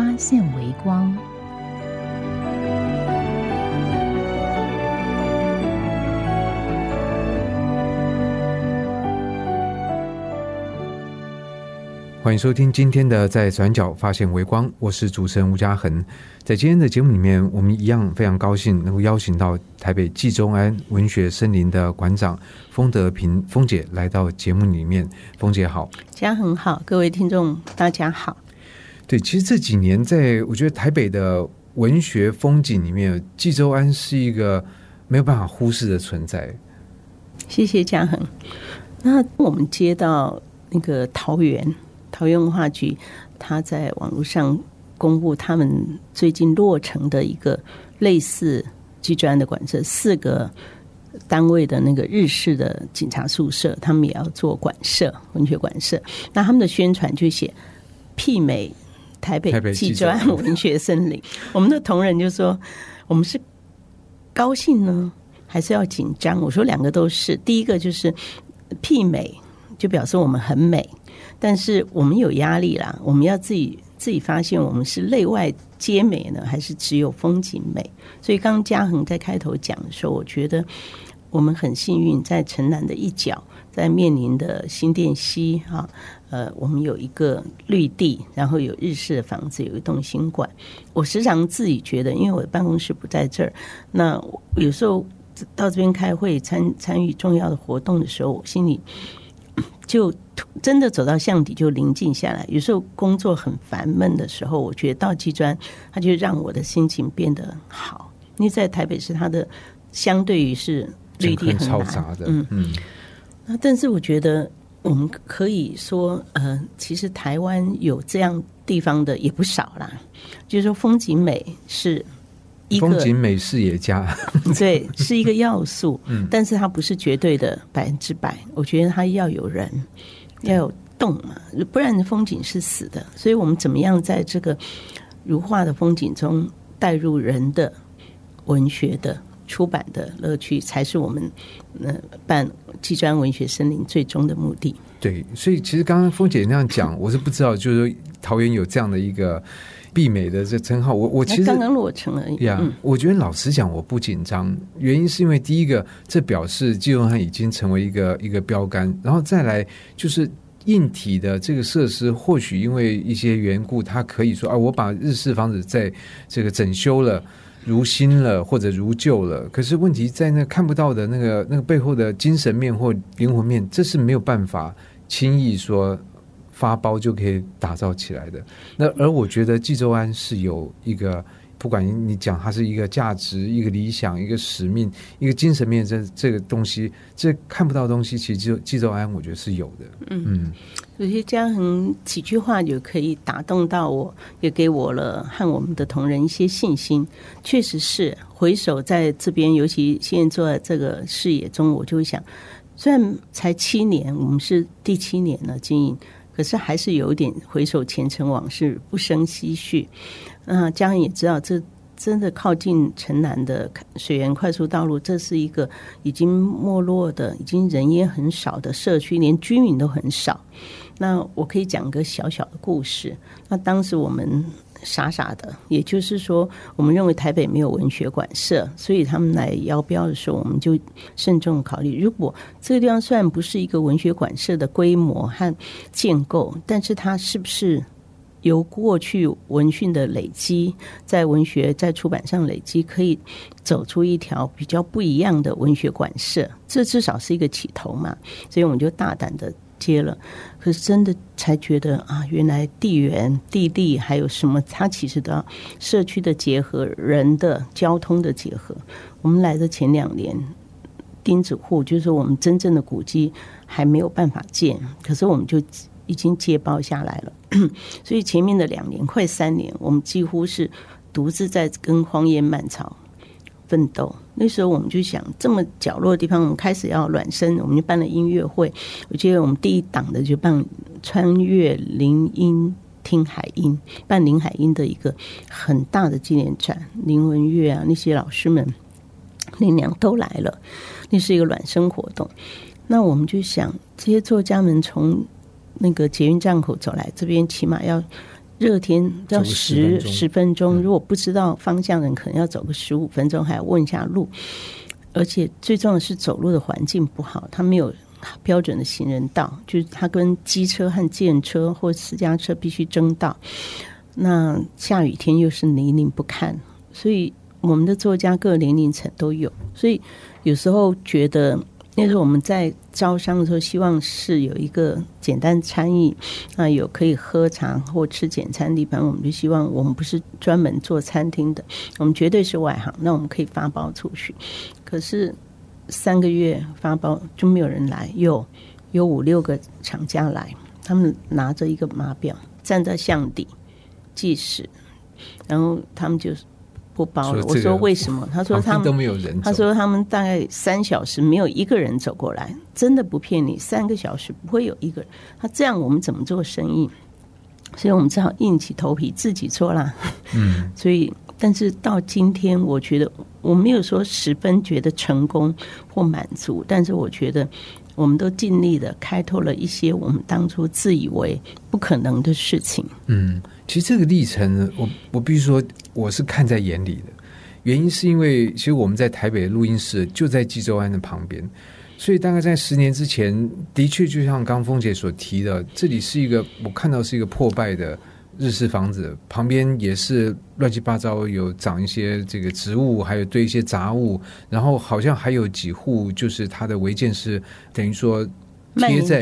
发现微光。欢迎收听今天的《在转角发现微光》，我是主持人吴嘉恒。在今天的节目里面，我们一样非常高兴能够邀请到台北冀中安文学森林的馆长封德平封姐来到节目里面。封姐好，嘉恒好，各位听众大家好。对，其实这几年，在我觉得台北的文学风景里面，冀州安是一个没有办法忽视的存在。谢谢嘉恒。那我们接到那个桃园桃园文化局，他在网络上公布他们最近落成的一个类似冀州安的馆舍，四个单位的那个日式的警察宿舍，他们也要做馆舍，文学馆舍。那他们的宣传就写媲美。台北冀州安文学森林，我们的同仁就说：“我们是高兴呢，还是要紧张？”我说：“两个都是。第一个就是媲美，就表示我们很美，但是我们有压力啦。我们要自己自己发现，我们是内外皆美呢，还是只有风景美？所以，刚刚嘉恒在开头讲的时候，我觉得我们很幸运，在城南的一角，在面临的新店溪哈。”呃，我们有一个绿地，然后有日式的房子，有一栋新馆。我时常自己觉得，因为我的办公室不在这儿，那有时候到这边开会、参参与重要的活动的时候，我心里就真的走到巷底就宁静下来。有时候工作很烦闷的时候，我觉得到基砖，它就让我的心情变得好。因为在台北市，它的相对于是绿地很嘈杂的，嗯嗯。那但是我觉得。我们可以说，呃，其实台湾有这样地方的也不少啦。就是说，风景美是一个风景美视野佳，对，是一个要素。嗯，但是它不是绝对的百分之百。我觉得它要有人，要有动嘛，不然风景是死的。所以我们怎么样在这个如画的风景中带入人的文学的？出版的乐趣才是我们呃办技专文学森林最终的目的。对，所以其实刚刚峰姐那样讲，我是不知道，就是说桃园有这样的一个媲美的这称号。我我其实刚刚落成而已。呀，我觉得老实讲，我不紧张，原因是因为第一个，这表示基隆汉已经成为一个一个标杆，然后再来就是硬体的这个设施，或许因为一些缘故，它可以说啊，我把日式房子在这个整修了。如新了或者如旧了，可是问题在那看不到的那个那个背后的精神面或灵魂面，这是没有办法轻易说发包就可以打造起来的。那而我觉得冀州安是有一个。不管你讲它是一个价值、一个理想、一个使命、一个精神面，这这个东西，这看不到东西，其实就冀州安，我觉得是有的。嗯，有些家人几句话就可以打动到我，也给我了和我们的同仁一些信心。确实是回首在这边，尤其现在坐在这个视野中，我就会想，虽然才七年，我们是第七年了经营，可是还是有点回首前尘往事，不胜唏嘘。那家人也知道，这真的靠近城南的水源快速道路，这是一个已经没落的、已经人烟很少的社区，连居民都很少。那我可以讲个小小的故事。那当时我们傻傻的，也就是说，我们认为台北没有文学馆舍，所以他们来邀标的时候，我们就慎重考虑：如果这个地方虽然不是一个文学馆舍的规模和建构，但是它是不是？由过去文讯的累积，在文学在出版上累积，可以走出一条比较不一样的文学馆舍，这至少是一个起头嘛。所以我们就大胆的接了。可是真的才觉得啊，原来地缘、地利还有什么，它其实都要社区的结合、人的交通的结合。我们来的前两年，钉子户就是我们真正的古迹还没有办法建，可是我们就。已经接包下来了，所以前面的两年快三年，我们几乎是独自在跟荒野漫草奋斗。那时候我们就想，这么角落的地方，我们开始要暖身，我们就办了音乐会。我记得我们第一档的就办穿越林荫听海音，办林海音的一个很大的纪念展，林文月啊那些老师们、林娘都来了，那是一个暖身活动。那我们就想，这些作家们从那个捷运站口走来，这边起码要热天要走个10十十分钟，如果不知道方向的人，可能要走个十五分钟，还要问一下路。而且最重要的是，走路的环境不好，它没有标准的行人道，就是它跟机车和电车或私家车必须争道。那下雨天又是泥泞不堪，所以我们的作家各年龄层都有，所以有时候觉得。那时候我们在招商的时候，希望是有一个简单餐饮，啊，有可以喝茶或吃简餐的地方。我们就希望我们不是专门做餐厅的，我们绝对是外行。那我们可以发包出去。可是三个月发包就没有人来，有有五六个厂家来，他们拿着一个码表站在巷底计时，然后他们就不包了。我说为什么？他说他们都没有人，他说他们大概三小时没有一个人走过来，真的不骗你，三个小时不会有一个人。他这样我们怎么做生意？所以我们只好硬起头皮自己做啦。嗯，所以，但是到今天，我觉得我没有说十分觉得成功或满足，但是我觉得我们都尽力的开拓了一些我们当初自以为不可能的事情。嗯，其实这个历程，我我必须说，我是看在眼里的。原因是因为，其实我们在台北的录音室就在济州安的旁边，所以大概在十年之前，的确就像刚峰姐所提的，这里是一个我看到是一个破败的日式房子，旁边也是乱七八糟，有长一些这个植物，还有堆一些杂物，然后好像还有几户，就是它的违建是等于说贴在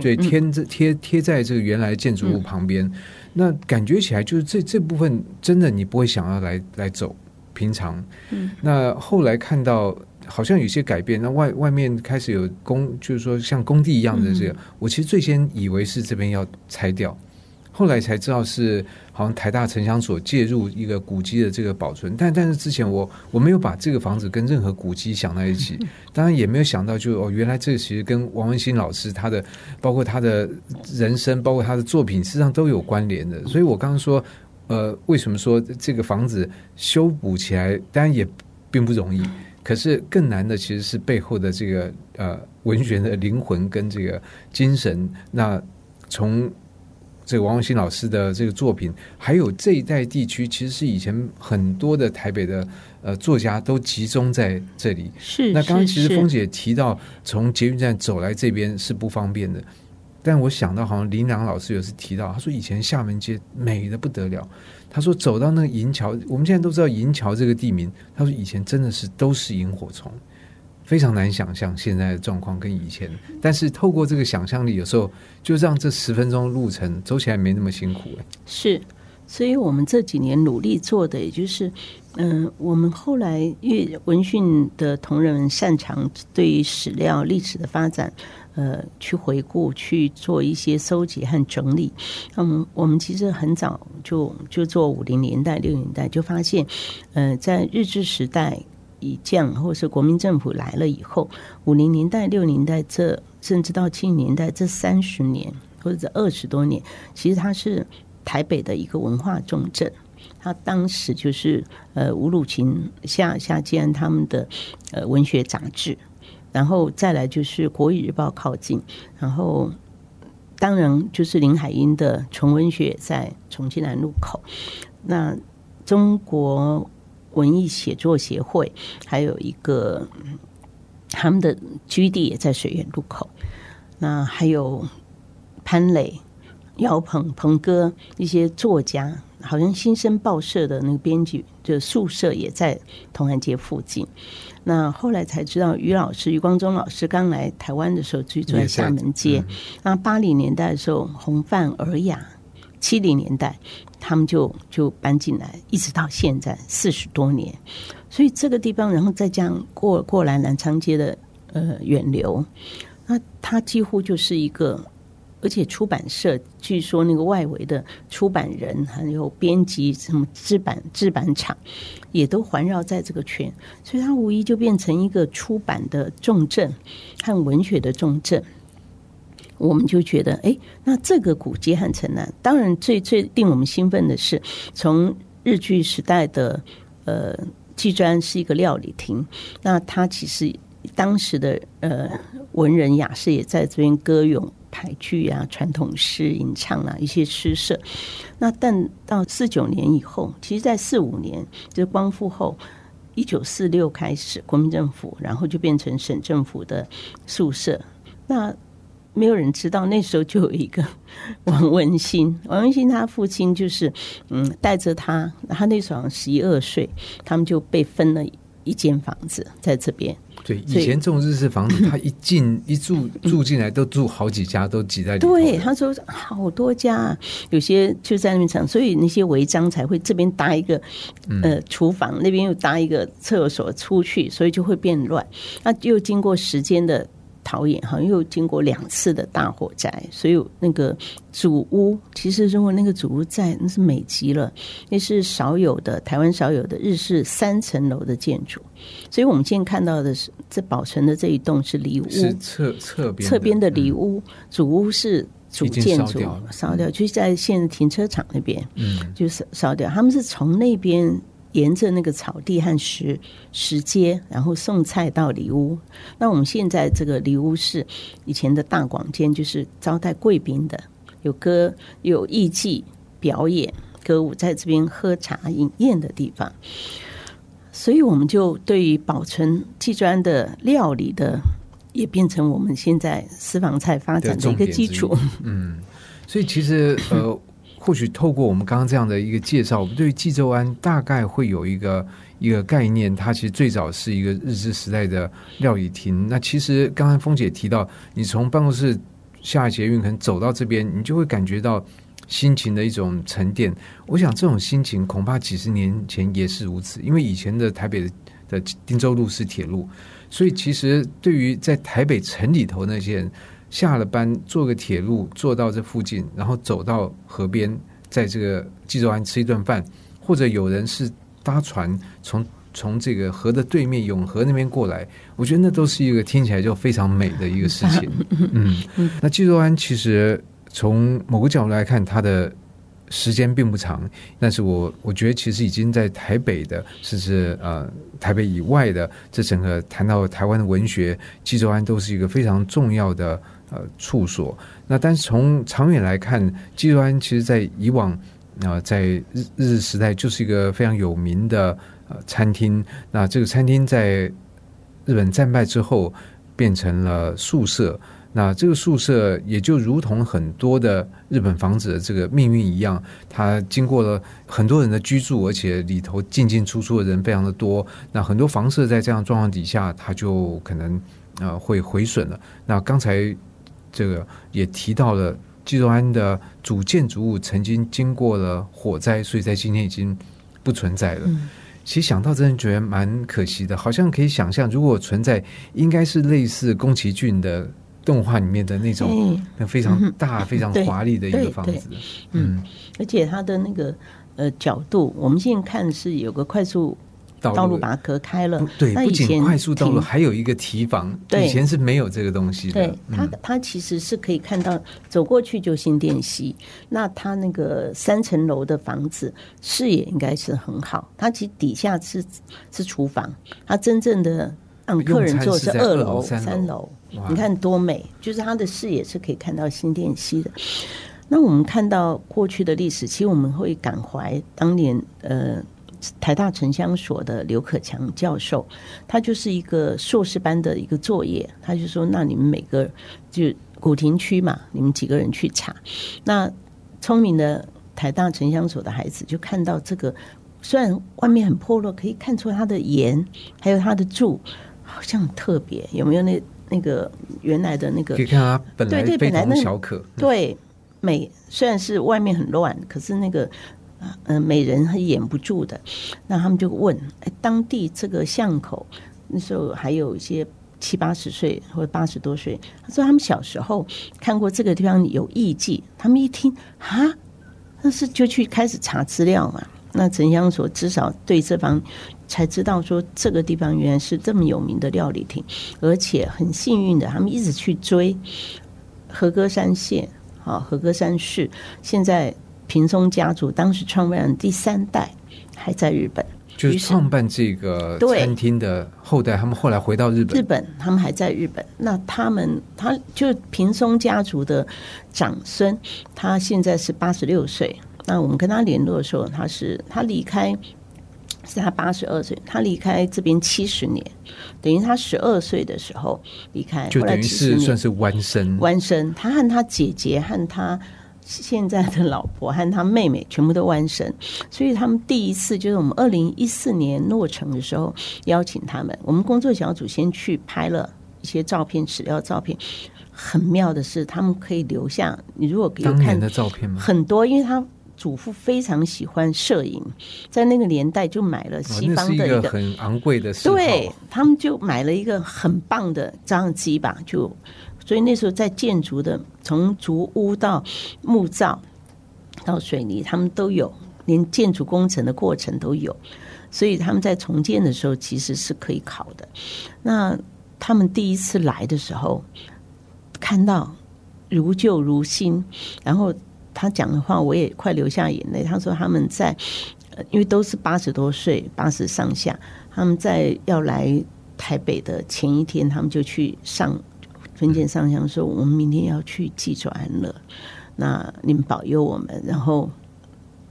对，嗯。贴在贴贴在这个原来建筑物旁边，那感觉起来就是这这部分真的你不会想要来来走，平常，嗯，那后来看到好像有些改变，那外外面开始有工，就是说像工地一样的这个，我其实最先以为是这边要拆掉。后来才知道是好像台大城乡所介入一个古迹的这个保存，但但是之前我我没有把这个房子跟任何古迹想在一起，当然也没有想到就哦原来这其实跟王文新老师他的包括他的人生，包括他的作品，事实上都有关联的。所以我刚刚说，呃，为什么说这个房子修补起来，当然也并不容易，可是更难的其实是背后的这个呃文学的灵魂跟这个精神。那从这个王文新老师的这个作品，还有这一带地区，其实是以前很多的台北的呃作家都集中在这里。是。那刚刚其实峰姐提到，从捷运站走来这边是不方便的，但我想到好像林良老师有次提到，他说以前厦门街美的不得了，他说走到那个银桥，我们现在都知道银桥这个地名，他说以前真的是都是萤火虫。非常难想象现在的状况跟以前，但是透过这个想象力，有时候就让这十分钟路程走起来没那么辛苦。是，所以我们这几年努力做的，也就是，嗯、我们后来因为文讯的同仁们擅长对于史料历史的发展，呃，去回顾、去做一些搜集和整理。那嗯，我们其实很早就就做五零年代、六零年代就发现，呃，在日治时代。以降，或是国民政府来了以后，五零年代、六零代这，甚至到七零年代这三十年或者这二十多年，其实它是台北的一个文化重镇。它当时就是呃吴鲁琴夏夏建安他们的呃文学杂志，然后再来就是《国语日报》靠近，然后当然就是林海音的纯文学在重庆南路口，那中国。文艺写作协会，还有一个他们的居地也在水源路口。那还有潘磊、姚鹏、鹏哥一些作家，好像新生报社的那个编辑的宿舍也在同安街附近。那后来才知道，于老师、于光中老师刚来台湾的时候居住在厦门街。那八零年代的时候，红范、尔雅。七零年代，他们就就搬进来，一直到现在四十多年。所以这个地方，然后再加上过过来南昌街的呃远流，那它几乎就是一个而且出版社据说那个外围的出版人还有编辑什么制版制版厂，也都环绕在这个圈，所以它无疑就变成一个出版的重镇和文学的重镇。我们就觉得，哎，那这个古街和城南，当然最最令我们兴奋的是，从日据时代的呃，纪专是一个料理厅，那它其实当时的呃文人雅士也在这边歌咏。排剧啊，传统诗吟唱啊，一些诗社。那但到四九年以后，其实，在四五年，就是光复后，一九四六开始，国民政府，然后就变成省政府的宿舍。那没有人知道，那时候就有一个 王文新，王文新他父亲就是嗯，带着他，他那时候十一二岁，他们就被分了一间房子在这边。对，以前这种日式房子，他一进一住住进来，都住好几家，都挤在里面。对，他说好多家，有些就在那边长，所以那些违章才会这边搭一个呃厨房，那边又搭一个厕所出去，所以就会变乱。那又经过时间的。陶冶哈，又经过两次的大火灾，所以那个主屋其实如果那个主屋在，那是美极了，那是少有的台湾少有的日式三层楼的建筑。所以我们现在看到的是这保存的这一栋是里屋，是侧侧边侧边的里屋，主屋是主建筑烧掉，就是在现停车场那边，嗯，就是烧掉。他们是从那边。沿着那个草地和石石阶，然后送菜到里屋。那我们现在这个里屋是以前的大广间，就是招待贵宾的，有歌有艺伎表演歌舞，在这边喝茶饮宴的地方。所以我们就对于保存祭砖的料理的，也变成我们现在私房菜发展的一个基础。嗯，所以其实呃。或许透过我们刚刚这样的一个介绍，我们对于济州湾大概会有一个一个概念。它其实最早是一个日治时代的料理厅。那其实刚才峰姐提到，你从办公室下捷运可能走到这边，你就会感觉到心情的一种沉淀。我想这种心情恐怕几十年前也是如此，因为以前的台北的汀州路是铁路，所以其实对于在台北城里头那些人。下了班坐个铁路坐到这附近，然后走到河边，在这个济州湾吃一顿饭，或者有人是搭船从从这个河的对面永和那边过来，我觉得那都是一个听起来就非常美的一个事情。嗯，那济州湾其实从某个角度来看，它的。时间并不长，但是我我觉得其实已经在台北的，甚至呃台北以外的，这整个谈到台湾的文学，济州湾都是一个非常重要的呃处所。那但是从长远来看，济州湾其实在以往啊在日日时代就是一个非常有名的呃餐厅。那这个餐厅在日本战败之后变成了宿舍。那这个宿舍也就如同很多的日本房子的这个命运一样，它经过了很多人的居住，而且里头进进出出的人非常的多。那很多房舍在这样状况底下，它就可能呃会毁损了。那刚才这个也提到了，济州安的主建筑物曾经经过了火灾，所以在今天已经不存在了。其实想到真的觉得蛮可惜的，好像可以想象，如果存在，应该是类似宫崎骏的。动画里面的那种非常大、非常华丽的一个房子，嗯，而且它的那个呃角度，我们现在看是有个快速道路把它隔开了。对，不仅快速道路，还有一个提防，以前是没有这个东西的。对，它它其实是可以看到走过去就新店溪，那它那个三层楼的房子视野应该是很好。它其实底下是是厨房，它真正的让客人坐是二楼、三楼。你看多美，就是它的视野是可以看到新店溪的。那我们看到过去的历史，其实我们会感怀当年呃台大城乡所的刘可强教授，他就是一个硕士班的一个作业，他就说：那你们每个就古亭区嘛，你们几个人去查。那聪明的台大城乡所的孩子就看到这个，虽然外面很破落，可以看出它的檐还有它的柱，好像很特别，有没有那？那个原来的那个，可以看它本来非常小可，对美虽然是外面很乱，可是那个嗯美人还掩不住的。那他们就问，哎，当地这个巷口那时候还有一些七八十岁或者八十多岁，他说他们小时候看过这个地方有艺妓，他们一听啊，那是就去开始查资料嘛。那城乡所至少对这方才知道说这个地方原来是这么有名的料理厅，而且很幸运的，他们一直去追和歌山县，好和歌山市，现在平松家族当时创办人第三代还在日本。就是创办这个餐厅的后代，他们后来回到日本。日本，他们还在日本。那他们，他就平松家族的长孙，他现在是八十六岁。那我们跟他联络的时候，他是他离开是他八十二岁，他离开这边七十年，等于他十二岁的时候离开，就等于是算是弯身。弯身，他和他姐姐和他。现在的老婆和他妹妹全部都完生，所以他们第一次就是我们二零一四年落成的时候邀请他们，我们工作小组先去拍了一些照片、史料照片。很妙的是，他们可以留下你如果有看的照片吗？很多，因为他祖父非常喜欢摄影，在那个年代就买了西方的一个很昂贵的，对他们就买了一个很棒的照相机吧，就。所以那时候在建筑的，从竹屋到木造到水泥，他们都有，连建筑工程的过程都有。所以他们在重建的时候其实是可以考的。那他们第一次来的时候，看到如旧如新，然后他讲的话我也快流下眼泪。他说他们在，因为都是八十多岁，八十上下，他们在要来台北的前一天，他们就去上。分拣上香说：“我们明天要去祭祖安乐，那你们保佑我们，然后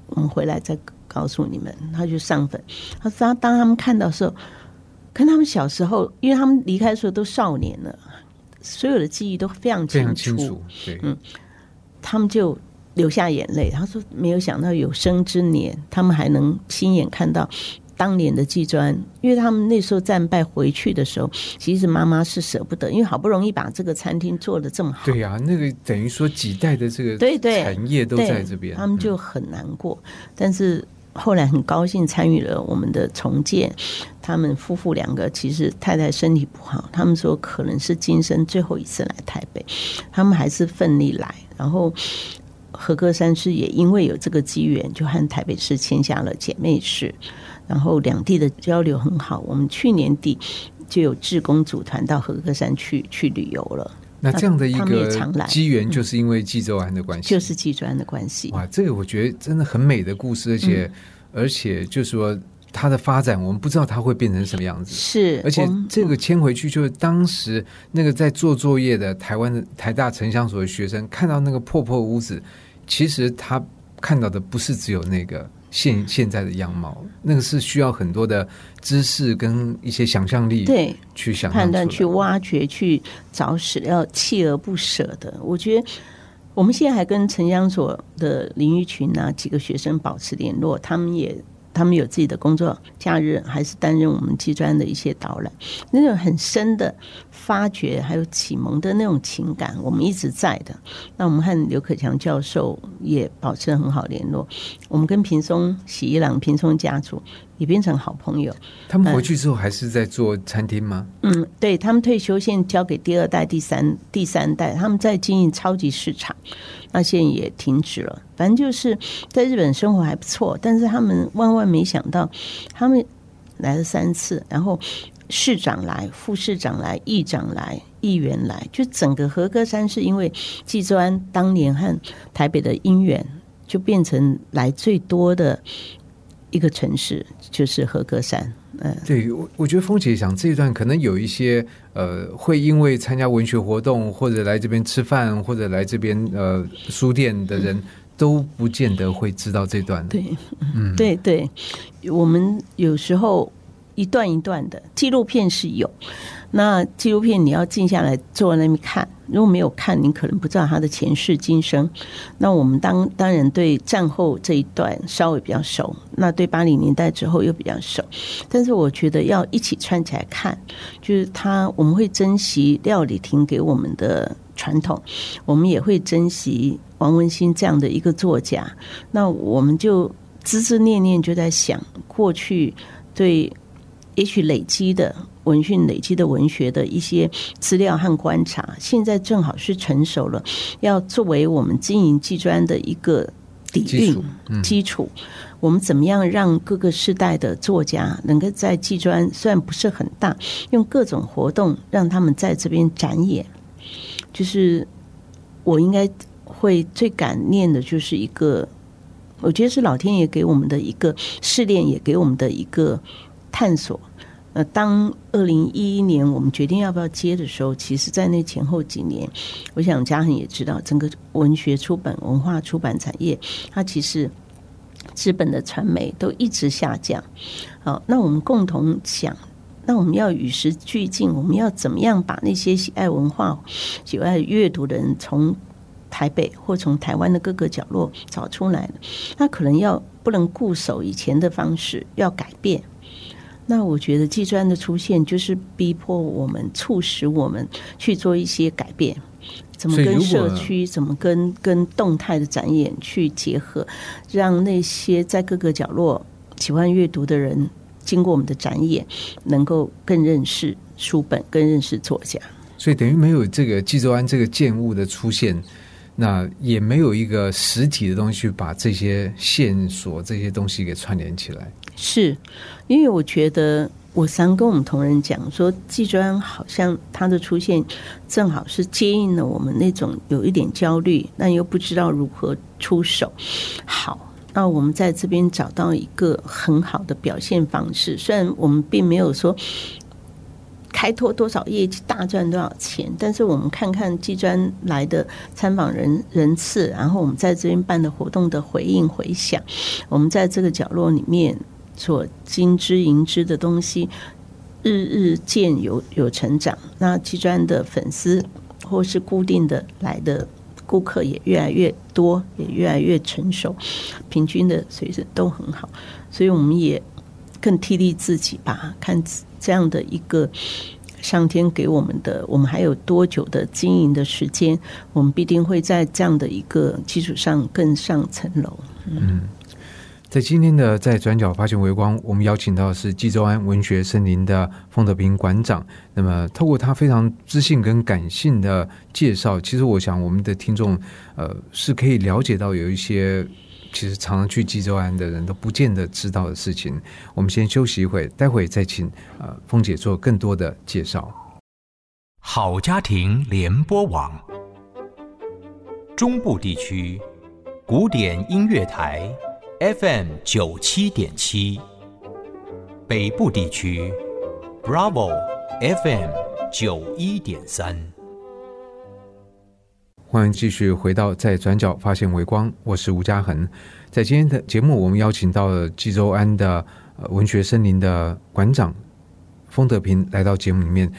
我们回来再告诉你们。”他就上坟。他当当他们看到时候，跟他们小时候，因为他们离开的时候都少年了，所有的记忆都非常清楚。对，嗯，他们就流下眼泪。他说：“没有想到有生之年，他们还能亲眼看到。”当年的技专，因为他们那时候战败回去的时候，其实妈妈是舍不得，因为好不容易把这个餐厅做的这么好。对呀，那个等于说几代的这个对对产业都在这边，他们就很难过。但是后来很高兴参与了我们的重建。他们夫妇两个其实太太身体不好，他们说可能是今生最后一次来台北，他们还是奋力来。然后和歌山市也因为有这个机缘，就和台北市签下了姐妹市。然后两地的交流很好，我们去年底就有志工组团到和歌山去去旅游了。那这样的一个机缘，就是因为济州安的关系，就是济州安的关系。哇，这个我觉得真的很美的故事，而且而且就是说它的发展，我们不知道它会变成什么样子。是，而且这个迁回去，就是当时那个在做作业的台湾的台大城乡所的学生，看到那个破破屋子，其实他看到的不是只有那个。现现在的样貌，那个是需要很多的知识跟一些想象力，对，去想判断、去挖掘、去找史料，锲而不舍的。我觉得我们现在还跟城乡所的林玉群啊几个学生保持联络，他们也。他们有自己的工作，假日还是担任我们机专的一些导览，那种很深的发掘还有启蒙的那种情感，我们一直在的。那我们和刘可强教授也保持很好联络，我们跟平松喜一郎、平松家族。也变成好朋友。他们回去之后还是在做餐厅吗？嗯，对他们退休，现在交给第二代、第三、第三代，他们在经营超级市场。那现在也停止了。反正就是在日本生活还不错，但是他们万万没想到，他们来了三次，然后市长来、副市长来、议长来、议员来，就整个和歌山是因为济州安当年和台北的姻缘，就变成来最多的。一个城市就是和歌山，嗯，对我我觉得峰姐讲这一段可能有一些呃，会因为参加文学活动或者来这边吃饭或者来这边呃书店的人都不见得会知道这段，对，嗯，对对，我们有时候一段一段的纪录片是有。那纪录片你要静下来坐在那边看，如果没有看，你可能不知道他的前世今生。那我们当当然对战后这一段稍微比较熟，那对八零年代之后又比较熟。但是我觉得要一起串起来看，就是他我们会珍惜廖理厅给我们的传统，我们也会珍惜王文新这样的一个作家。那我们就孜孜念念就在想过去对。也许累积的文讯累积的文学的一些资料和观察，现在正好是成熟了，要作为我们经营技专的一个底蕴基础。我们怎么样让各个世代的作家能够在技专虽然不是很大，用各种活动让他们在这边展演？就是我应该会最感念的，就是一个，我觉得是老天爷给我们的一个试炼，也给我们的一个探索。呃，当二零一一年我们决定要不要接的时候，其实，在那前后几年，我想嘉恒也知道，整个文学出版、文化出版产业，它其实。资本的传媒都一直下降，好，那我们共同想，那我们要与时俱进，我们要怎么样把那些喜爱文化、喜爱阅读的人从台北或从台湾的各个角落找出来那可能要不能固守以前的方式，要改变。那我觉得技专的出现，就是逼迫我们，促使我们去做一些改变。怎么跟社区，怎么跟跟动态的展演去结合，让那些在各个角落喜欢阅读的人，经过我们的展演，能够更认识书本，更认识作家。所以等于没有这个济州安这个建物的出现，那也没有一个实体的东西把这些线索、这些东西给串联起来。是因为我觉得。我常跟我们同仁讲说，技专好像它的出现，正好是接应了我们那种有一点焦虑，但又不知道如何出手。好，那我们在这边找到一个很好的表现方式。虽然我们并没有说开拓多少业绩、大赚多少钱，但是我们看看技专来的参访人人次，然后我们在这边办的活动的回应回响，我们在这个角落里面。所金之银之的东西，日日渐有有成长。那基专的粉丝或是固定的来的顾客也越来越多，也越来越成熟，平均的水准都很好。所以我们也更替力自己吧，看这样的一个上天给我们的，我们还有多久的经营的时间？我们必定会在这样的一个基础上更上层楼。嗯。在今天的在转角发现微光，我们邀请到的是济州安文学森林的方德平馆长。那么，透过他非常知性跟感性的介绍，其实我想我们的听众呃是可以了解到有一些其实常常去济州安的人都不见得知道的事情。我们先休息一会，待会再请呃凤姐做更多的介绍。好家庭联播网，中部地区古典音乐台。FM 九七点七，北部地区，Bravo FM 九一点三。欢迎继续回到在转角发现微光，我是吴嘉恒。在今天的节目，我们邀请到了济州安的文学森林的馆长丰德平来到节目里面。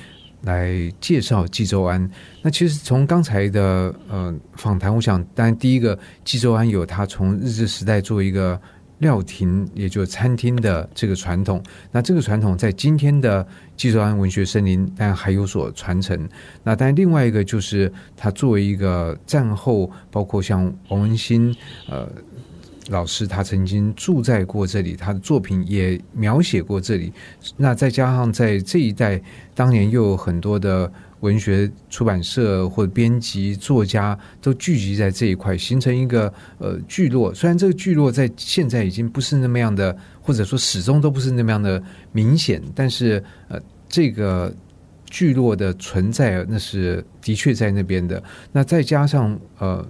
来介绍济州安。那其实从刚才的呃访谈，我想，当然第一个济州安有他从日治时代做一个料亭，也就是餐厅的这个传统。那这个传统在今天的济州安文学森林，但还有所传承。那但另外一个就是他作为一个战后，包括像王文兴呃。老师他曾经住在过这里，他的作品也描写过这里。那再加上在这一代，当年又有很多的文学出版社或编辑作家都聚集在这一块，形成一个呃聚落。虽然这个聚落在现在已经不是那么样的，或者说始终都不是那么样的明显，但是呃，这个聚落的存在，那是的确在那边的。那再加上呃，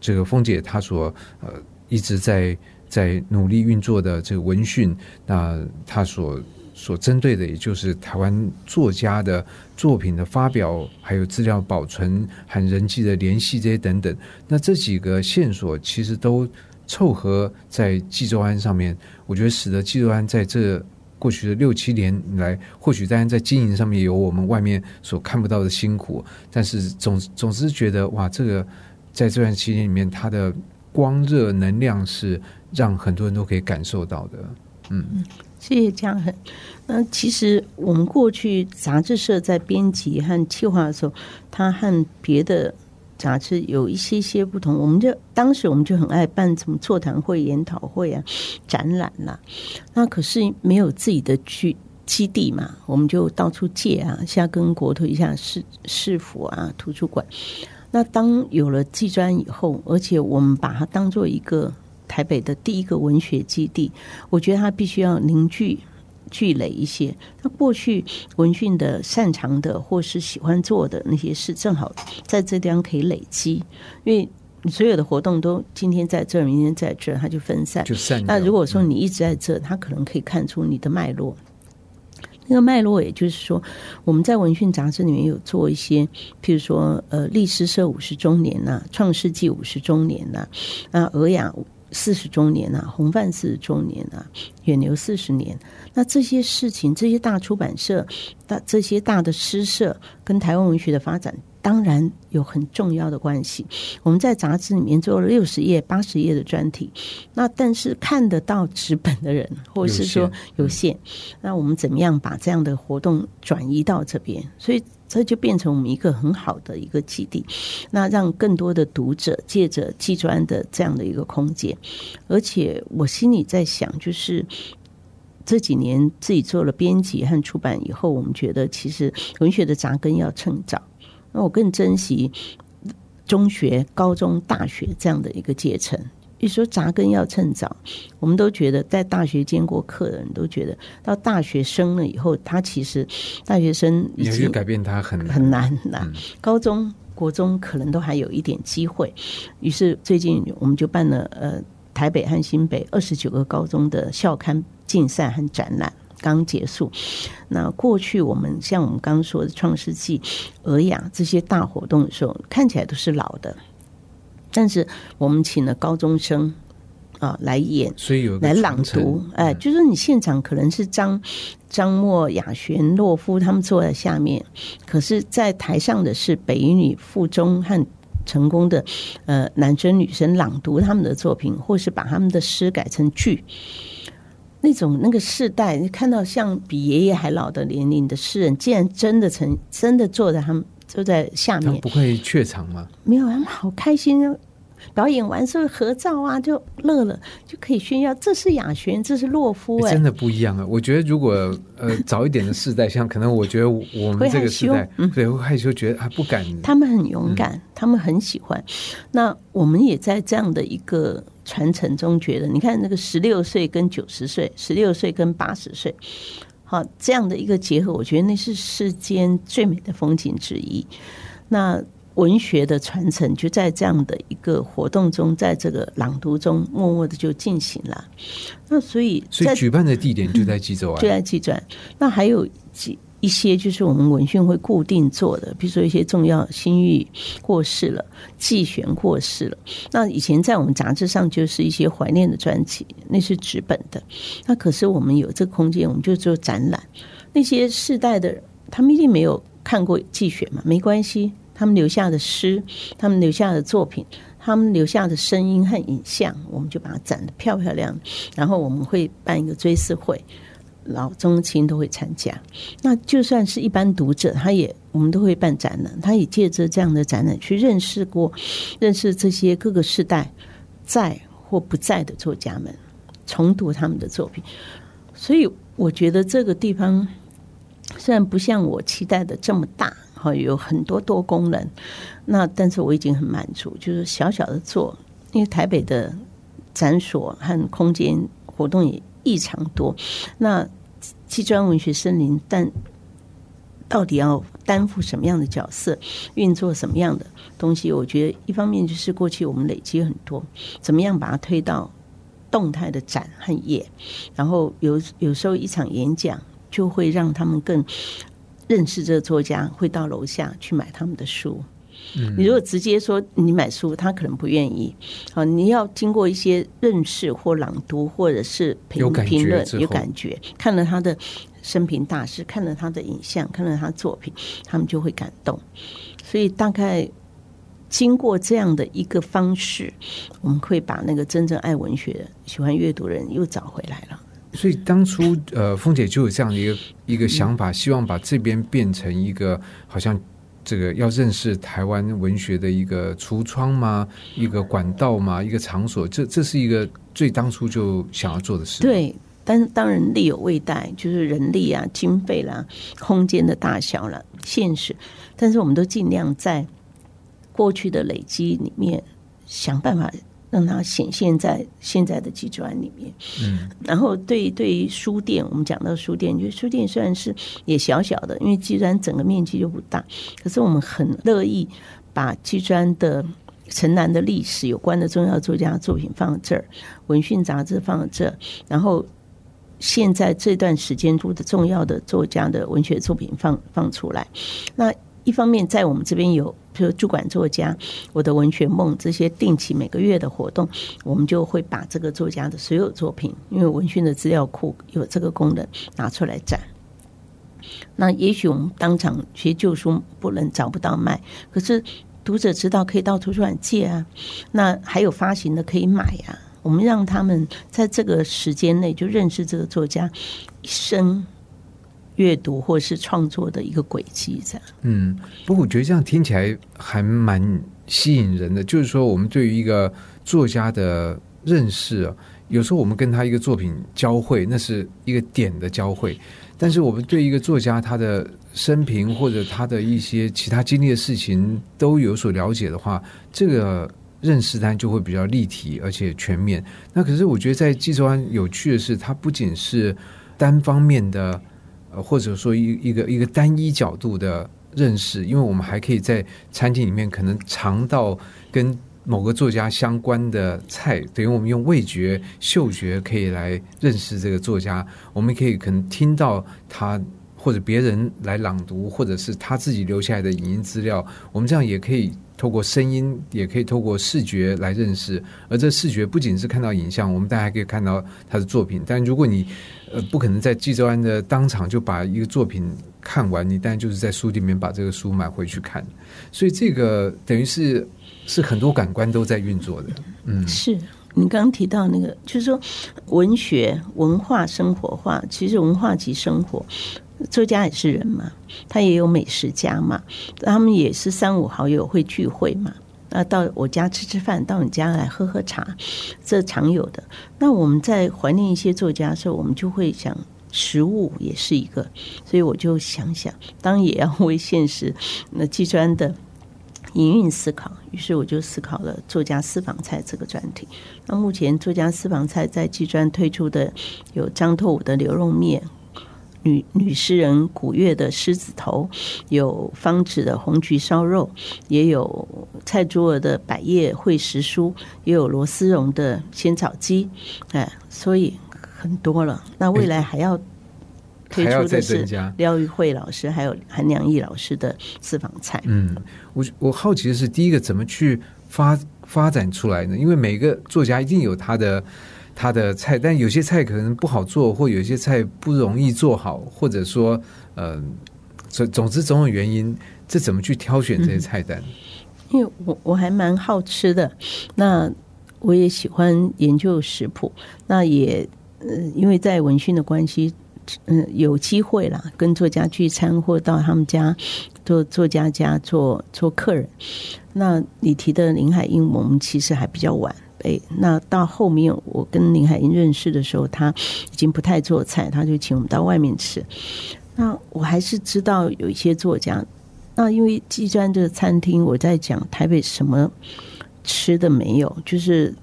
这个峰姐她所呃。一直在在努力运作的这个文讯，那她所所针对的，也就是台湾作家的作品的发表，还有资料保存和人际的联系这些等等。那这几个线索其实都凑合在济州安上面，我觉得使得济州安在这过去的六七年来，或许当然在经营上面有我们外面所看不到的辛苦，但是总总是觉得哇，这个在这段期间里面，它的。光热能量是让很多人都可以感受到的。嗯，谢谢江恒。那其实我们过去杂志社在编辑和企划的时候，它和别的杂志有一些些不同。我们就当时我们就很爱办什么座谈会、研讨会啊、展览啦。那可是没有自己的剧基地嘛，我们就到处借啊，下跟国图一下市市府啊，图书馆。那当有了技专以后，而且我们把它当做一个台北的第一个文学基地，我觉得它必须要凝聚聚累一些。那过去文讯的擅长的或是喜欢做的那些事，正好在这地方可以累积，因为所有的活动都今天在这儿，明天在这儿，它就分散。就散。那如果说你一直在这，他可能可以看出你的脉络。那个脉络，也就是说，我们在文讯杂志里面有做一些，譬如说，呃，历史社五十周年呐，创世纪五十周年呐，啊，尔雅四十周年呐，红帆四十周年呐，远流四十年。那这些事情，这些大出版社、大这些大的诗社跟台湾文学的发展。当然有很重要的关系。我们在杂志里面做了六十页、八十页的专题，那但是看得到纸本的人，或者是说有限，那我们怎么样把这样的活动转移到这边？所以这就变成我们一个很好的一个基地，那让更多的读者借着季专的这样的一个空间。而且我心里在想，就是这几年自己做了编辑和出版以后，我们觉得其实文学的扎根要趁早。那我更珍惜中学、高中、大学这样的一个阶层。一说扎根要趁早，我们都觉得在大学兼过课的人都觉得，到大学生了以后，他其实大学生已经改变他很很难难。高中、国中可能都还有一点机会。于是最近我们就办了呃台北和新北二十九个高中的校刊竞赛和展览。刚结束，那过去我们像我们刚刚说的《创世纪》、尔雅这些大活动的时候，看起来都是老的，但是我们请了高中生啊来演，所以有来朗读，哎，就是你现场可能是张张默、雅璇、洛夫他们坐在下面，可是，在台上的是北一女附中和成功的呃男生女生朗读他们的作品，或是把他们的诗改成剧。那种那个世代，你看到像比爷爷还老的年龄的诗人，竟然真的成真的坐在他们坐在下面，不会怯场吗？没有，他们好开心。表演完之后合照啊？就乐了，就可以炫耀。这是雅璇，这是洛夫，哎，真的不一样啊！我觉得如果呃早一点的世代，像可能我觉得我们这个时代，对，会害羞，觉得他不敢。他们很勇敢，他们很喜欢。那我们也在这样的一个传承中，觉得你看那个十六岁跟九十岁，十六岁跟八十岁，好这样的一个结合，我觉得那是世间最美的风景之一。那。文学的传承就在这样的一个活动中，在这个朗读中默默的就进行了。那所以，所以举办的地点就在济州啊，就在济州。那还有几一些就是我们文讯会固定做的，比如说一些重要新玉过世了，季玄过世了。那以前在我们杂志上就是一些怀念的专辑，那是纸本的。那可是我们有这个空间，我们就做展览。那些世代的他们一定没有看过季选嘛，没关系。他们留下的诗，他们留下的作品，他们留下的声音和影像，我们就把它展得漂漂亮。然后我们会办一个追思会，老中青都会参加。那就算是一般读者，他也我们都会办展览，他也借着这样的展览去认识过、认识这些各个时代在或不在的作家们，重读他们的作品。所以我觉得这个地方虽然不像我期待的这么大。哈，有很多多功能，那但是我已经很满足，就是小小的做，因为台北的展所和空间活动也异常多。那七专文学森林，但到底要担负什么样的角色，运作什么样的东西？我觉得一方面就是过去我们累积很多，怎么样把它推到动态的展和演，然后有有时候一场演讲就会让他们更。认识这个作家，会到楼下去买他们的书。你如果直接说你买书，他可能不愿意。好，你要经过一些认识或朗读，或者是评评论，有感觉，看了他的生平大事，看了他的影像，看了他作品，他们就会感动。所以大概经过这样的一个方式，我们会把那个真正爱文学、喜欢阅读的人又找回来了。所以当初呃，凤姐就有这样的一个一个想法，希望把这边变成一个好像这个要认识台湾文学的一个橱窗吗？一个管道吗？一个场所？这这是一个最当初就想要做的事。对，但是当然力有未逮，就是人力啊、经费啦、空间的大小啦、现实，但是我们都尽量在过去的累积里面想办法让它显现在现在的机砖里面。嗯，然后对对于书店，我们讲到书店，就书店虽然是也小小的，因为机砖整个面积就不大，可是我们很乐意把机砖的城南的历史有关的重要作家作品放这儿，文讯杂志放这儿，然后现在这段时间出的重要的作家的文学作品放放出来。那一方面在我们这边有，比如驻馆作家、我的文学梦这些定期每个月的活动，我们就会把这个作家的所有作品，因为文讯的资料库有这个功能，拿出来展。那也许我们当场学旧书不能找不到卖，可是读者知道可以到图书馆借啊，那还有发行的可以买啊。我们让他们在这个时间内就认识这个作家一生阅读或是创作的一个轨迹，这样。嗯，不过我觉得这样听起来还蛮吸引人的。就是说，我们对于一个作家的认识，有时候我们跟他一个作品交汇，那是一个点的交汇；但是我们对一个作家他的生平或者他的一些其他经历的事情都有所了解的话，这个认识单就会比较立体而且全面。那可是我觉得在济州安有趣的是，它不仅是单方面的。呃，或者说一一个一个单一角度的认识，因为我们还可以在餐厅里面可能尝到跟某个作家相关的菜，等于我们用味觉、嗅觉可以来认识这个作家。我们可以可能听到他或者别人来朗读，或者是他自己留下来的影音资料，我们这样也可以。透过声音，也可以透过视觉来认识。而这视觉不仅是看到影像，我们大家还可以看到他的作品。但如果你呃不可能在济州安的当场就把一个作品看完，你当然就是在书里面把这个书买回去看。所以这个等于是是很多感官都在运作的。嗯，是你刚刚提到那个，就是说文学文化生活化，其实文化即生活。作家也是人嘛，他也有美食家嘛，他们也是三五好友会聚会嘛。那到我家吃吃饭，到你家来喝喝茶，这常有的。那我们在怀念一些作家的时候，我们就会想，食物也是一个，所以我就想想，当也要为现实那计专的 营运思考。于是我就思考了作家私房菜这个专题。那目前作家私房菜在计专推出的有张拓武的牛肉面。女女诗人古月的狮子头，有方子的红菊烧肉，也有蔡珠儿的百叶会食书，也有罗思荣的仙草鸡，哎，所以很多了。那未来还要推出的是廖玉慧老师还有韩良义老师的私房菜。嗯，我我好奇的是，第一个怎么去发发展出来呢？因为每个作家一定有他的。他的菜，但有些菜可能不好做，或有些菜不容易做好，或者说，呃，总总之总有原因，这怎么去挑选这些菜单？因为我我还蛮好吃的，那我也喜欢研究食谱，那也呃，因为在文讯的关系，嗯，有机会啦，跟作家聚餐或到他们家做作家家做做客人。那你提的林海英，我们其实还比较晚。哎，那到后面我跟林海英认识的时候，他已经不太做菜，他就请我们到外面吃。那我还是知道有一些作家，那因为济专这个餐厅，我在讲台北什么吃的没有，就是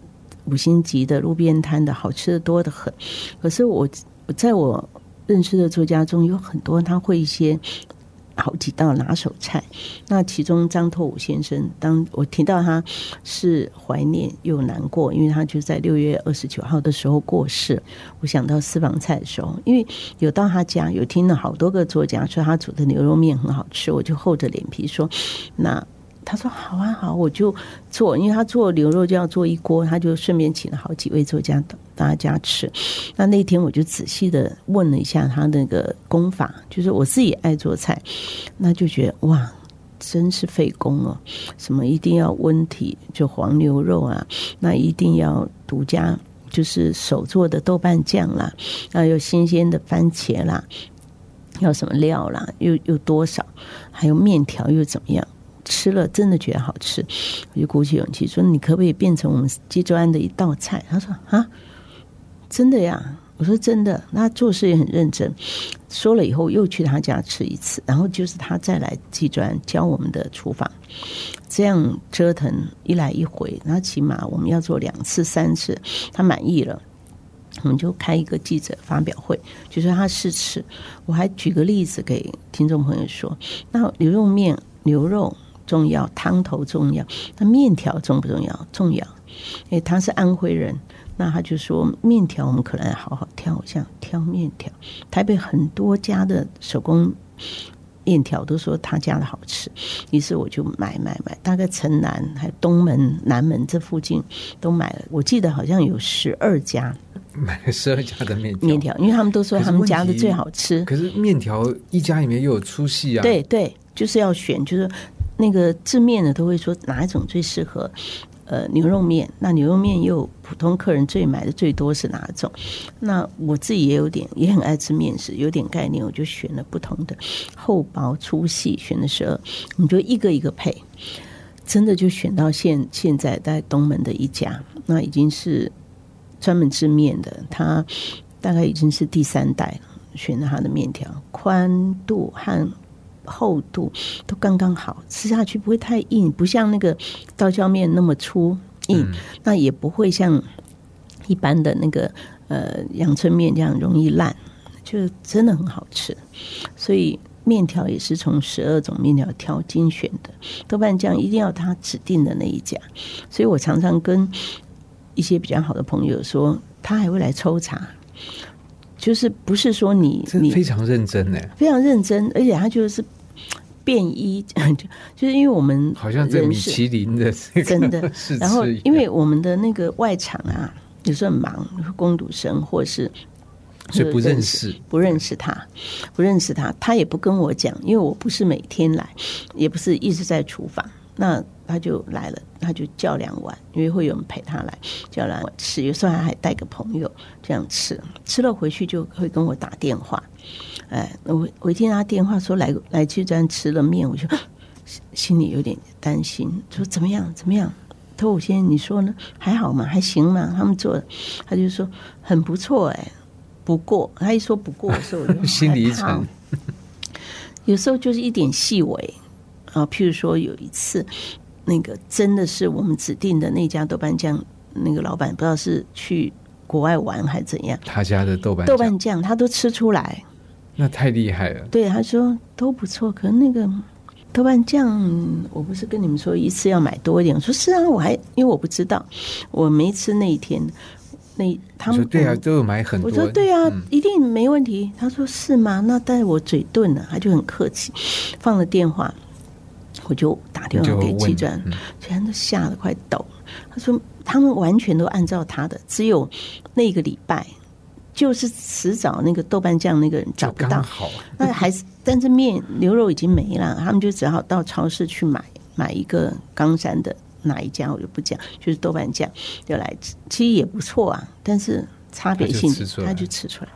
五星级的路边摊的好吃的多的很。可是我我在我认识的作家中有很多，他会一些。好几道拿手菜，那其中张拓武先生，当我提到他是怀念又难过，因为他就在六月二十九号的时候过世。我想到私房菜的时候，因为有到他家，有听了好多个作家说他煮的牛肉面很好吃，我就厚着脸皮说那。他说：“好啊，好，我就做，因为他做牛肉就要做一锅，他就顺便请了好几位作家到大家吃。那那天我就仔细的问了一下他那个功法，就是我自己爱做菜，那就觉得哇，真是费工哦。什么一定要温体，就黄牛肉啊，那一定要独家，就是手做的豆瓣酱啦，那有新鲜的番茄啦，要什么料啦，又又多少，还有面条又怎么样？”吃了真的觉得好吃，我就鼓起勇气说：“你可不可以变成我们济州安的一道菜？”他说：“啊，真的呀？我说真的，那做事也很认真。说了以后又去他家吃一次，然后就是他再来技专教我们的厨房，这样折腾一来一回，那起码我们要做两次三次，他满意了，我们就开一个记者发表会，就说他试吃。我还举个例子给听众朋友说，那牛肉面牛肉重要，汤头重要，那面条重不重要？重要。哎，他是安徽人。那他就说面条我们可能要好好挑，像挑面条。台北很多家的手工面条都说他家的好吃，于是我就买买买，大概城南还有东门、南门这附近都买了。我记得好像有十二家买了十二家的面面条，因为他们都说他们家的最好吃。可是面条一家里面又有粗细啊，对对，就是要选，就是那个制面的都会说哪一种最适合。呃，牛肉面，那牛肉面又普通客人最买的最多是哪种？那我自己也有点，也很爱吃面食，有点概念，我就选了不同的厚薄粗细，选的十二，你就一个一个配，真的就选到现现在在东门的一家，那已经是专门制面的，他大概已经是第三代了，选了他的面条宽度和。厚度都刚刚好，吃下去不会太硬，不像那个刀削面那么粗硬，那也不会像一般的那个呃阳春面这样容易烂，就真的很好吃。所以面条也是从十二种面条挑精选的，豆瓣酱一定要他指定的那一家。所以我常常跟一些比较好的朋友说，他还会来抽查。就是不是说你你非常认真呢？非常认真，而且他就是便衣，就就是因为我们好像这米其林的真的，然后因为我们的那个外场啊，有时候很忙，工读生或是所以不认识，不认识他，不认识他，他也不跟我讲，因为我不是每天来，也不是一直在厨房。那他就来了，他就叫两碗，因为会有人陪他来叫两碗吃。有时候他还带个朋友这样吃，吃了回去就会跟我打电话。哎，我我一听他电话说来来去这吃了面，我就 心里有点担心，说怎么样怎么样？他说我先你说呢？还好吗？还行吗？他们做的，他就说很不错哎。不过他一说不过的时候，我就 心里一沉。有时候就是一点细微。啊，譬如说有一次，那个真的是我们指定的那家豆瓣酱，那个老板不知道是去国外玩还是怎样，他家的豆瓣豆瓣酱他都吃出来，那太厉害了。对，他说都不错，可是那个豆瓣酱，我不是跟你们说一次要买多一点，我说是啊，我还因为我不知道，我没吃那一天，那他们对啊都有买很多，我说对啊，一定没问题。他说是吗？那但是我嘴钝了，他就很客气，放了电话。我就打电话给季专，全都吓得快抖。他说他们完全都按照他的，只有那个礼拜就是迟早那个豆瓣酱那个人找不到，那还是但是面牛肉已经没了，他们就只好到超市去买买一个冈山的哪一家我就不讲，就是豆瓣酱就来吃，其实也不错啊，但是差别性他就吃出来。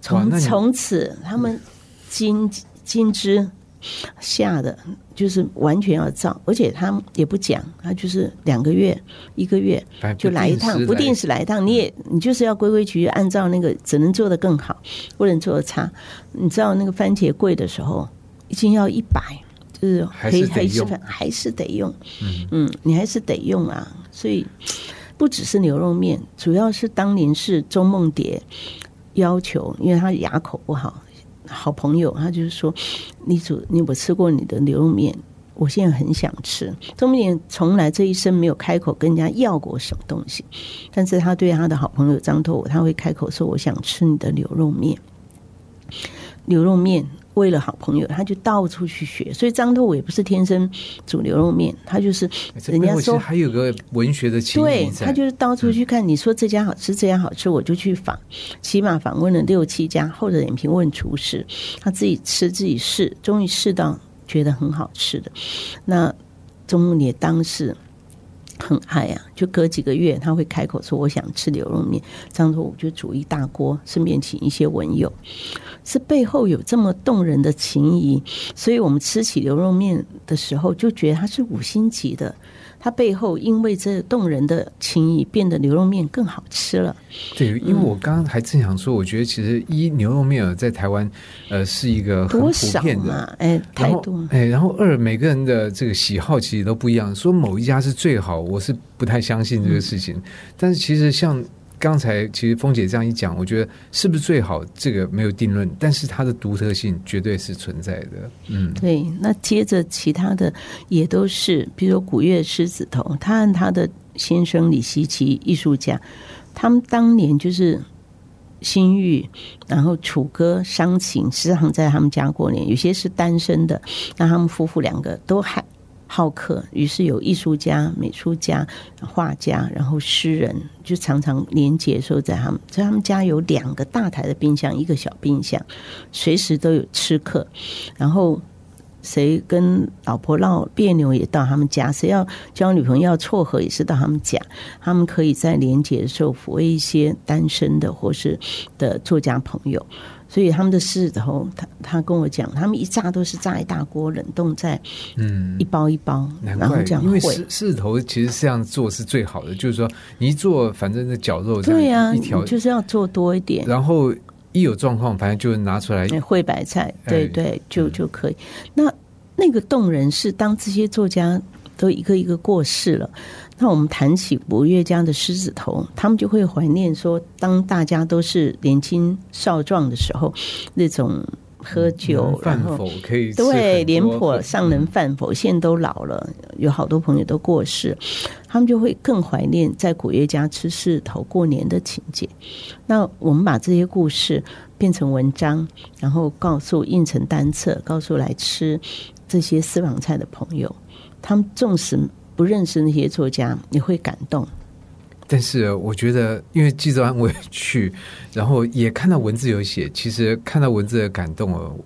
从从此他们金金枝。吓的，就是完全要照，而且他也不讲，他就是两个月、一个月就来一趟，不定时来一趟。你也你就是要规规矩矩按照那个，只能做的更好，不能做的差。你知道那个番茄贵的时候，一斤要一百，就是黑黑吃饭还是得用，嗯嗯，你还是得用啊。所以不只是牛肉面，主要是当年是周梦蝶要求，因为他牙口不好。好朋友，他就是说，你煮你我吃过你的牛肉面，我现在很想吃。钟明从来这一生没有开口跟人家要过什么东西，但是他对他的好朋友张拓，他会开口说：“我想吃你的牛肉面。”牛肉面。为了好朋友，他就到处去学。所以张拓伟不是天生煮牛肉面，他就是人家说还有个文学的情对他就是到处去看。你说这家好吃，这家好吃，我就去访，起码访问了六七家，厚着脸皮问厨师，他自己吃自己试，终于试到觉得很好吃的。那钟梦也当时很爱啊，就隔几个月他会开口说我想吃牛肉面，这样子我就煮一大锅，顺便请一些文友。是背后有这么动人的情谊，所以我们吃起牛肉面的时候就觉得它是五星级的。它背后因为这动人的情谊，变得牛肉面更好吃了。对，因为我刚刚还正想说，我觉得其实一牛肉面在台湾呃是一个很普遍的。啊？哎，太多然后。哎，然后二每个人的这个喜好其实都不一样，说某一家是最好，我是不太相信这个事情。但是其实像刚才其实峰姐这样一讲，我觉得是不是最好这个没有定论，但是它的独特性绝对是存在的。嗯，对，那接着其他的也都是，比如说古月狮子头，他和他的先生李希奇艺术家，他们当年就是新玉，然后楚歌、伤情时常在他们家过年，有些是单身的，那他们夫妇两个都还好客，于是有艺术家、美术家、画家，然后诗人，就常常连结的时候在他们，在他们家有两个大台的冰箱，一个小冰箱，随时都有吃客，然后。谁跟老婆闹别扭也到他们家，谁要交女朋友要撮合也是到他们家。他们可以在连结的时候抚慰一些单身的或是的作家朋友。所以他们的狮子头，他他跟我讲，他们一炸都是炸一大锅，冷冻在嗯一包一包，然后这，样因为狮。狮子头其实这样做是最好的，就是说你一做，反正那绞肉这对呀、样一条你，就是要做多一点。然后一有状况，反正就拿出来。哎烩白菜，对哎对，就就可以。那那个动人是当这些作家都一个一个过世了，那我们谈起博越家的狮子头，他们就会怀念说，当大家都是年轻少壮的时候，那种喝酒，然后饭否可以吃对，廉颇尚能饭否，现在都老了，有好多朋友都过世，他们就会更怀念在古月家吃狮子头过年的情节。那我们把这些故事变成文章，然后告诉印成单册，告诉来吃这些私房菜的朋友，他们纵使不认识那些作家，也会感动。但是我觉得，因为记者安我也去，然后也看到文字有写，其实看到文字的感动哦，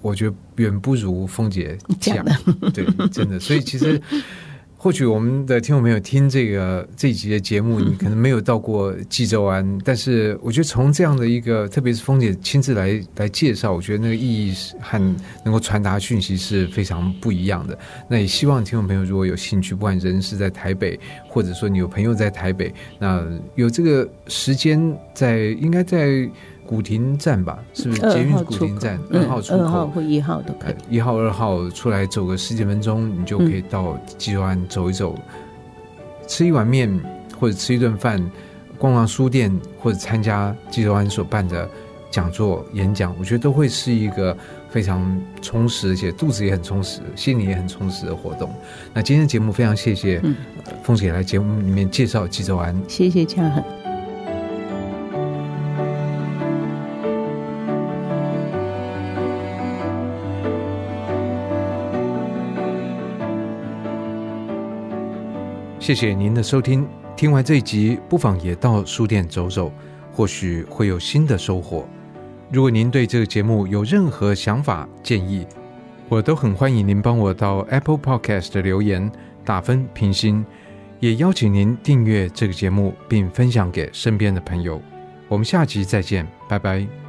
我觉得远不如凤姐讲讲的，对，真的。所以其实。或许我们的听众朋友听这个这一集的节目，你可能没有到过济州安，但是我觉得从这样的一个，特别是峰姐亲自来来介绍，我觉得那个意义是和能够传达讯息是非常不一样的。那也希望听众朋友如果有兴趣，不管人是在台北，或者说你有朋友在台北，那有这个时间在，应该在古亭站吧？是不是捷运古亭站，嗯二号出二号口？或一号都可呃以。，一号、二号出来走个十几分钟，你就可以到济州安走一走，吃一碗面或者吃一顿饭，逛逛书店或者参加济州安所办的讲座、演讲，我觉得都会是一个非常充实，而且肚子也很充实，心里也很充实的活动。那今天的节目非常谢谢凤姐来节目里面介绍济州安。谢谢嘉恒。谢谢您的收听。听完这一集，不妨也到书店走走，或许会有新的收获。如果您对这个节目有任何想法建议，我都很欢迎您帮我到 Apple Podcast 的留言打分评星，也邀请您订阅这个节目并分享给身边的朋友。我们下集再见，拜拜。